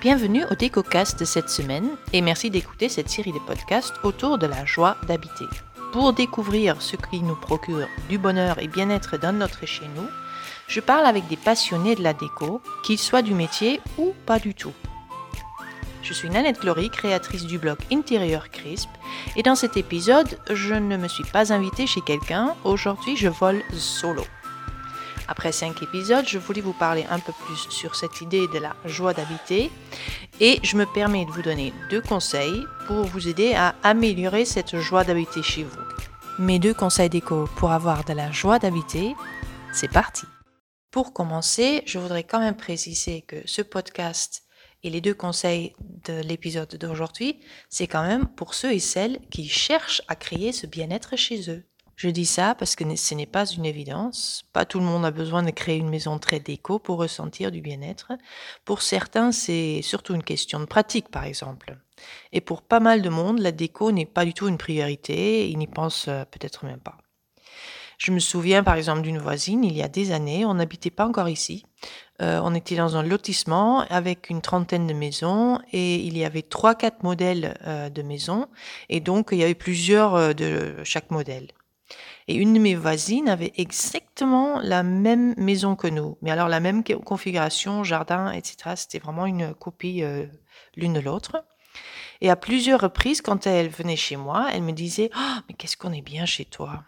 Bienvenue au DécoCast de cette semaine et merci d'écouter cette série de podcasts autour de la joie d'habiter. Pour découvrir ce qui nous procure du bonheur et bien-être dans notre chez nous, je parle avec des passionnés de la déco, qu'ils soient du métier ou pas du tout. Je suis Nanette Glory, créatrice du blog Intérieur Crisp, et dans cet épisode, je ne me suis pas invitée chez quelqu'un, aujourd'hui je vole solo. Après cinq épisodes, je voulais vous parler un peu plus sur cette idée de la joie d'habiter et je me permets de vous donner deux conseils pour vous aider à améliorer cette joie d'habiter chez vous. Mes deux conseils d'éco pour avoir de la joie d'habiter, c'est parti. Pour commencer, je voudrais quand même préciser que ce podcast et les deux conseils de l'épisode d'aujourd'hui, c'est quand même pour ceux et celles qui cherchent à créer ce bien-être chez eux. Je dis ça parce que ce n'est pas une évidence. Pas tout le monde a besoin de créer une maison très déco pour ressentir du bien-être. Pour certains, c'est surtout une question de pratique, par exemple. Et pour pas mal de monde, la déco n'est pas du tout une priorité. Ils n'y pensent euh, peut-être même pas. Je me souviens par exemple d'une voisine, il y a des années, on n'habitait pas encore ici. Euh, on était dans un lotissement avec une trentaine de maisons et il y avait trois, quatre modèles euh, de maisons et donc il y avait plusieurs de chaque modèle. Et une de mes voisines avait exactement la même maison que nous, mais alors la même configuration, jardin, etc. C'était vraiment une copie euh, l'une de l'autre. Et à plusieurs reprises, quand elle venait chez moi, elle me disait oh, mais qu'est-ce qu'on est bien chez toi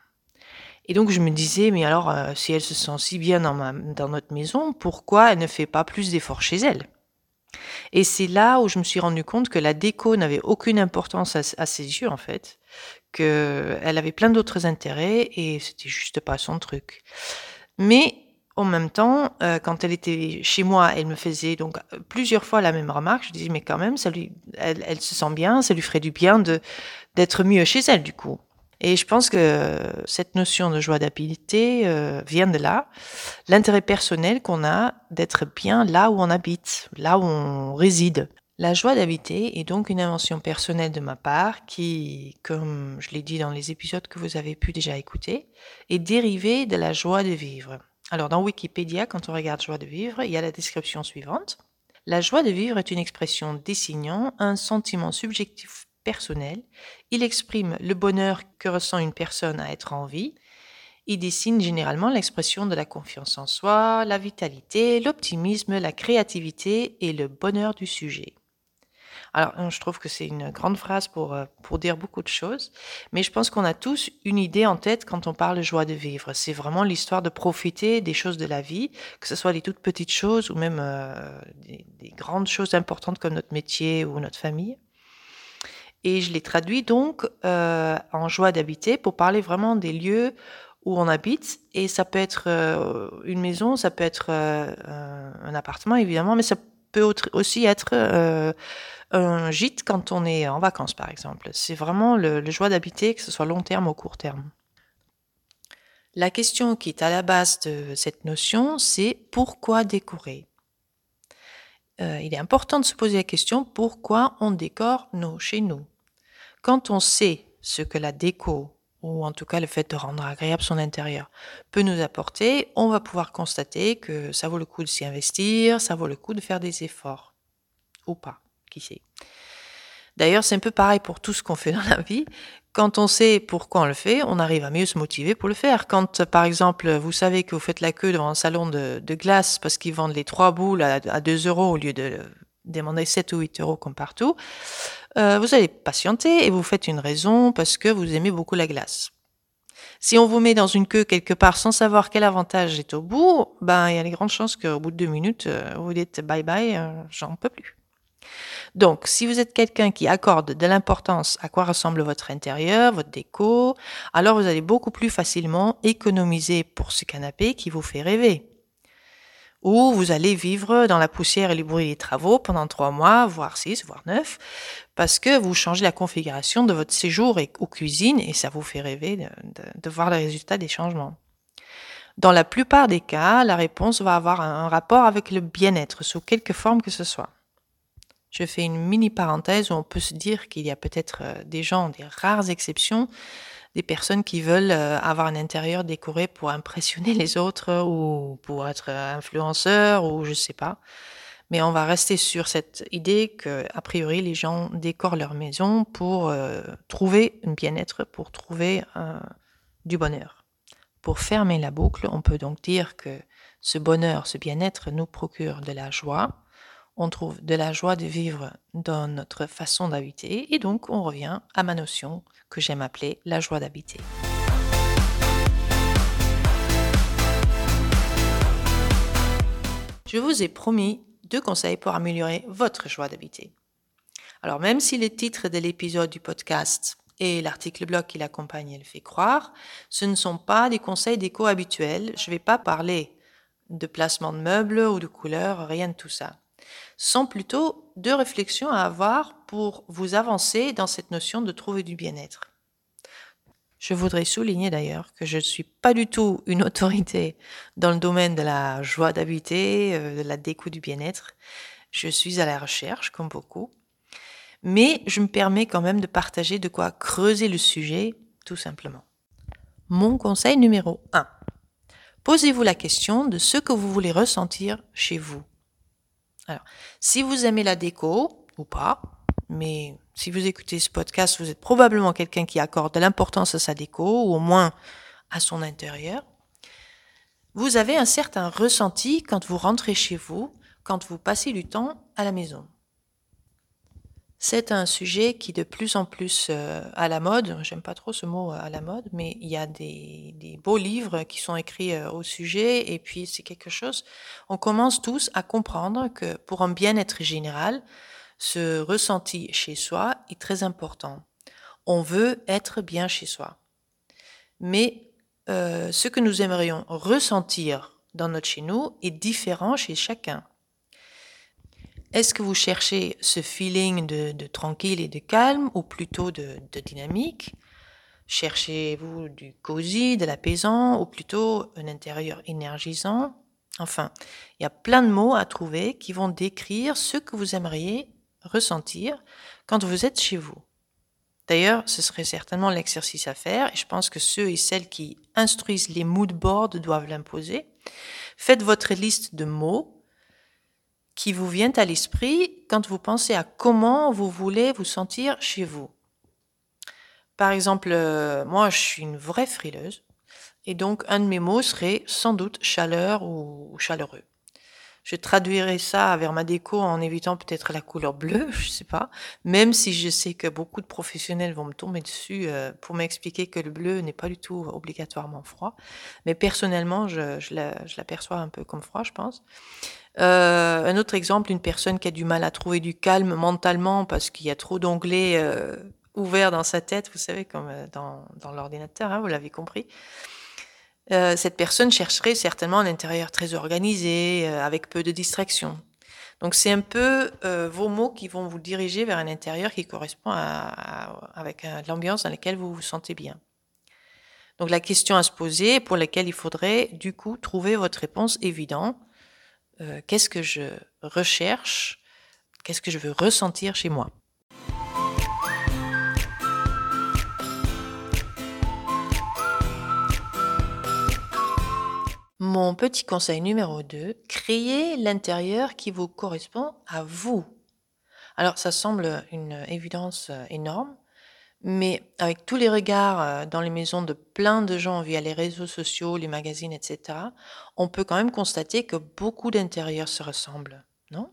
Et donc je me disais Mais alors, euh, si elle se sent si bien dans notre maison, pourquoi elle ne fait pas plus d'efforts chez elle? Et c'est là où je me suis rendu compte que la déco n'avait aucune importance à, ses yeux, en fait, qu'elle avait plein d'autres intérêts et c'était juste pas son truc. Mais en même temps, euh, quand elle était chez moi, elle me faisait donc plusieurs fois la même remarque. Je disais, mais quand même, ça lui, elle, se sent bien, ça lui ferait du bien de d'être mieux chez elle, du coup. Et je pense que cette notion de joie d'habiter euh, vient de là. L'intérêt personnel qu'on a d'être bien là où on habite, là où on réside. La joie d'habiter est donc une invention personnelle de ma part qui, comme je l'ai dit dans les épisodes que vous avez pu déjà écouter, est dérivée de la joie de vivre. Alors dans Wikipédia, quand on regarde joie de vivre, il y a la description suivante. La joie de vivre est une expression désignant un sentiment subjectif personnel. Il exprime le bonheur que ressent une personne à être en vie. Il dessine généralement l'expression de la confiance en soi, la vitalité, l'optimisme, la créativité et le bonheur du sujet. Alors, je trouve que c'est une grande phrase pour, euh, pour dire beaucoup de choses, mais je pense qu'on a tous une idée en tête quand on parle joie de vivre. C'est vraiment l'histoire de profiter des choses de la vie, que ce soit les toutes petites choses ou même euh, des, des, grandes choses importantes comme notre métier ou notre famille. Et je l'ai traduit donc euh, en joie d'habiter pour parler vraiment des lieux où on habite. Et ça peut être une maison, ça peut être un appartement évidemment, mais ça peut aussi être un gîte quand on est en vacances par exemple. C'est vraiment le, joie d'habiter, que ce soit long terme ou court terme. La question qui est à la base de cette notion, c'est pourquoi décorer? Il est important de se poser la question pourquoi on décore nos chez nous? Quand on sait ce que la déco, ou en tout cas le fait de rendre agréable son intérieur, peut nous apporter, on va pouvoir constater que ça vaut le coup de s'y investir, ça vaut le coup de faire des efforts. Ou pas, qui sait. D'ailleurs, c'est un peu pareil pour tout ce qu'on fait dans la vie. Quand on sait pourquoi on le fait, on arrive à mieux se motiver pour le faire. Quand, par exemple, vous savez que vous faites la queue devant un salon de, glace parce qu'ils vendent les trois boules à, à 2 euros au lieu de demander 7 ou 8 euros comme partout, euh, vous allez patienter et vous faites une raison parce que vous aimez beaucoup la glace. Si on vous met dans une queue quelque part sans savoir quel avantage est au bout, ben il y a les grandes chances qu'au bout de deux minutes, euh, vous dites bye bye, euh, j'en peux plus. Donc, si vous êtes quelqu'un qui accorde de l'importance à quoi ressemble votre intérieur, votre déco, alors vous allez beaucoup plus facilement économiser pour ce canapé qui vous fait rêver où vous allez vivre dans la poussière et les bruits des travaux pendant trois mois, voire six, voire neuf, parce que vous changez la configuration de votre séjour et, aux cuisines et ça vous fait rêver de, de, voir le résultat des changements. Dans la plupart des cas, la réponse va avoir un, rapport avec le bien-être sous quelque forme que ce soit. Je fais une mini parenthèse où on peut se dire qu'il y a peut-être euh, des gens, des rares exceptions, des personnes qui veulent euh, avoir un intérieur décoré pour impressionner les autres ou pour être influenceur ou je sais pas. Mais on va rester sur cette idée que, a priori, les gens décorent leur maison pour euh, trouver un bien-être, pour trouver euh, du bonheur. Pour fermer la boucle, on peut donc dire que ce bonheur, ce bien-être nous procure de la joie. On trouve de la joie de vivre dans notre façon d'habiter et donc on revient à ma notion que j'aime appeler la joie d'habiter. Je vous ai promis deux conseils pour améliorer votre joie d'habiter. Alors même si le titre de l'épisode du podcast et l'article blog qui l'accompagne le fait croire, ce ne sont pas des conseils déco habituels. Je ne vais pas parler de placement de meubles ou de couleurs, rien de tout ça. Sont plutôt deux réflexions à avoir pour vous avancer dans cette notion de trouver du bien-être. Je voudrais souligner d'ailleurs que je ne suis pas du tout une autorité dans le domaine de la joie d'habiter, euh, de la déco du bien-être. Je suis à la recherche, comme beaucoup. Mais je me permets quand même de partager de quoi creuser le sujet, tout simplement. Mon conseil numéro 1. Posez-vous la question de ce que vous voulez ressentir chez vous. Alors, si vous aimez la déco ou pas, mais si vous écoutez ce podcast, vous êtes probablement quelqu'un qui accorde de l'importance à sa déco, ou au moins à son intérieur. Vous avez un certain ressenti quand vous rentrez chez vous, quand vous passez du temps à la maison. C'est un sujet qui de plus en plus euh, à la mode, j'aime pas trop ce mot à la mode, mais il y a des, des beaux livres qui sont écrits euh, au sujet et puis c'est quelque chose, on commence tous à comprendre que pour un bien-être général, ce ressenti chez soi est très important. On veut être bien chez soi. Mais euh, ce que nous aimerions ressentir dans notre chez nous est différent chez chacun. Est-ce que vous cherchez ce feeling de, tranquille et de calme ou plutôt de, dynamique? Cherchez-vous du cosy, de l'apaisant ou plutôt un intérieur énergisant? Enfin, il y a plein de mots à trouver qui vont décrire ce que vous aimeriez ressentir quand vous êtes chez vous. D'ailleurs, ce serait certainement l'exercice à faire, et je pense que ceux et celles qui instruisent les mood boards doivent l'imposer. Faites votre liste de mots qui vous viennent à l'esprit quand vous pensez à comment vous voulez vous sentir chez vous. Par exemple, euh, moi, je suis une vraie frileuse, et donc un de mes mots serait sans doute chaleur ou chaleureux. Je traduirais ça vers ma déco en évitant peut-être la couleur bleue, je sais pas. Même si je sais que beaucoup de professionnels vont me tomber dessus euh, pour m'expliquer que le bleu n'est pas du tout obligatoirement froid. Mais personnellement, je, l'aperçois un peu comme froid, je pense. Euh, un autre exemple, une personne qui a du mal à trouver du calme mentalement parce qu'il y a trop d'onglets euh, ouverts dans sa tête, vous savez, comme dans, dans l'ordinateur, hein, vous l'avez compris. Euh, cette personne chercherait certainement un intérieur très organisé, euh, avec peu de distractions. Donc c'est un peu euh, vos mots qui vont vous diriger vers un intérieur qui correspond à, avec l'ambiance dans laquelle vous vous sentez bien. Donc la question à se poser, pour laquelle il faudrait du coup trouver votre réponse évidente. Qu'est-ce que je recherche? Qu'est-ce que je veux ressentir chez moi? Mon petit conseil numéro 2, créez l'intérieur qui vous correspond à vous. Alors ça semble une évidence euh, énorme, mais avec tous les regards euh, dans les maisons de plein de gens via les réseaux sociaux, les magazines, etc., on peut quand même constater que beaucoup d'intérieurs se ressemblent, non?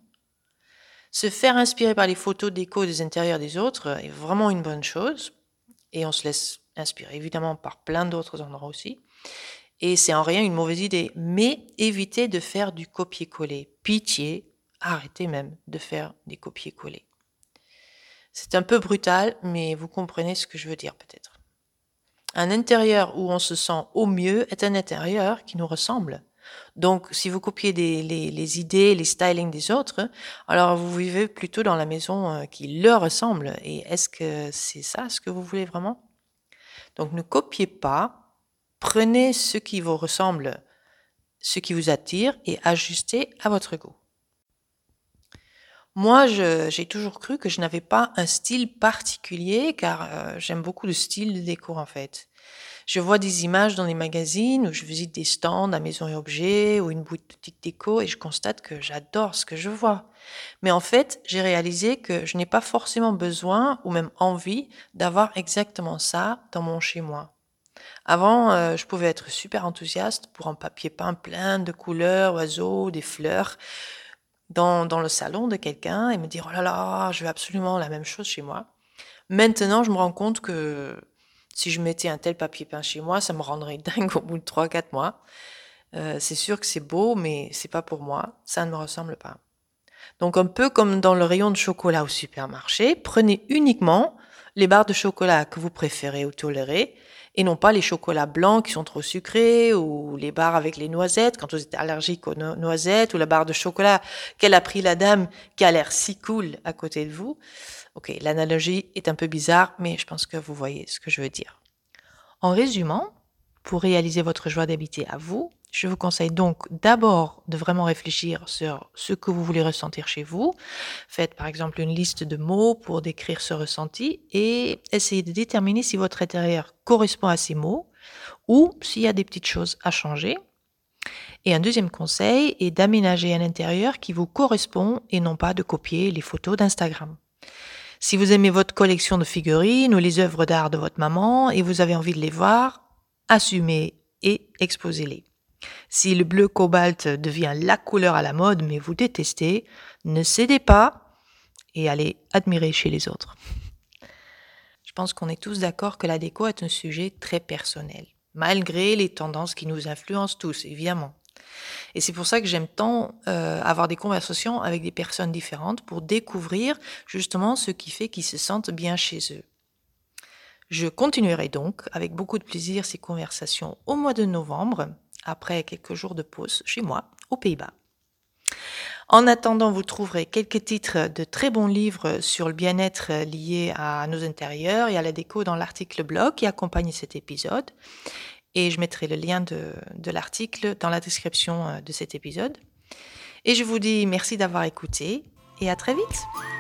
Se faire inspirer par les photos d'écho des intérieurs des autres est vraiment une bonne chose, et on se laisse inspirer évidemment par plein d'autres endroits aussi. Et c'est en rien une mauvaise idée. Mais évitez de faire du copier-coller. Pitié, arrêtez même de faire des copier-coller. C'est un peu brutal, mais vous comprenez ce que je veux dire peut-être. Un intérieur où on se sent au mieux est un intérieur qui nous ressemble. Donc, si vous copiez les, les, idées, les stylings des autres, alors vous vivez plutôt dans la maison euh, qui leur ressemble. Et est-ce que c'est ça ce que vous voulez vraiment? Donc, ne copiez pas, Prenez ce qui vous ressemble, ce qui vous attire et ajustez à votre goût. Moi, j'ai toujours cru que je n'avais pas un style particulier car euh, j'aime beaucoup le style de déco en fait. Je vois des images dans les magazines où je visite des stands à maison et objets ou une boutique déco et je constate que j'adore ce que je vois. Mais en fait, j'ai réalisé que je n'ai pas forcément besoin ou même envie d'avoir exactement ça dans mon chez moi. Avant, euh, je pouvais être super enthousiaste pour un papier peint plein de couleurs, oiseaux, des fleurs dans, dans le salon de quelqu'un et me dire oh là là, je veux absolument la même chose chez moi. Maintenant, je me rends compte que si je mettais un tel papier peint chez moi, ça me rendrait dingue au bout de 3-4 mois. Euh, c'est sûr que c'est beau, mais c'est pas pour moi. Ça ne me ressemble pas. Donc un peu comme dans le rayon de chocolat au supermarché, prenez uniquement les barres de chocolat que vous préférez ou tolérez, et non pas les chocolats blancs qui sont trop sucrés, ou les barres avec les noisettes quand vous êtes allergique aux noisettes, ou la barre de chocolat qu'elle a pris la dame qui a l'air si cool à côté de vous. Ok, l'analogie est un peu bizarre, mais je pense que vous voyez ce que je veux dire. En résumant, pour réaliser votre joie d'habiter à vous, je vous conseille donc d'abord de vraiment réfléchir sur ce que vous voulez ressentir chez vous. Faites par exemple une liste de mots pour décrire ce ressenti et essayez de déterminer si votre intérieur correspond à ces mots ou s'il y a des petites choses à changer. Et un deuxième conseil est d'aménager un intérieur qui vous correspond et non pas de copier les photos d'Instagram. Si vous aimez votre collection de figurines ou les œuvres d'art de votre maman et vous avez envie de les voir, assumez et exposez-les. Si le bleu cobalt devient la couleur à la mode mais vous détestez, ne cédez pas et allez admirer chez les autres. Je pense qu'on est tous d'accord que la déco est un sujet très personnel, malgré les tendances qui nous influencent tous, évidemment. Et c'est pour ça que j'aime tant euh, avoir des conversations avec des personnes différentes pour découvrir justement ce qui fait qu'ils se sentent bien chez eux. Je continuerai donc avec beaucoup de plaisir ces conversations au mois de novembre, après quelques jours de pause chez moi, aux Pays-Bas. En attendant, vous trouverez quelques titres de très bons livres sur le bien-être lié à nos intérieurs et à la déco dans l'article blog qui accompagne cet épisode. Et je mettrai le lien de, l'article dans la description euh, de cet épisode. Et je vous dis merci d'avoir écouté et à très vite.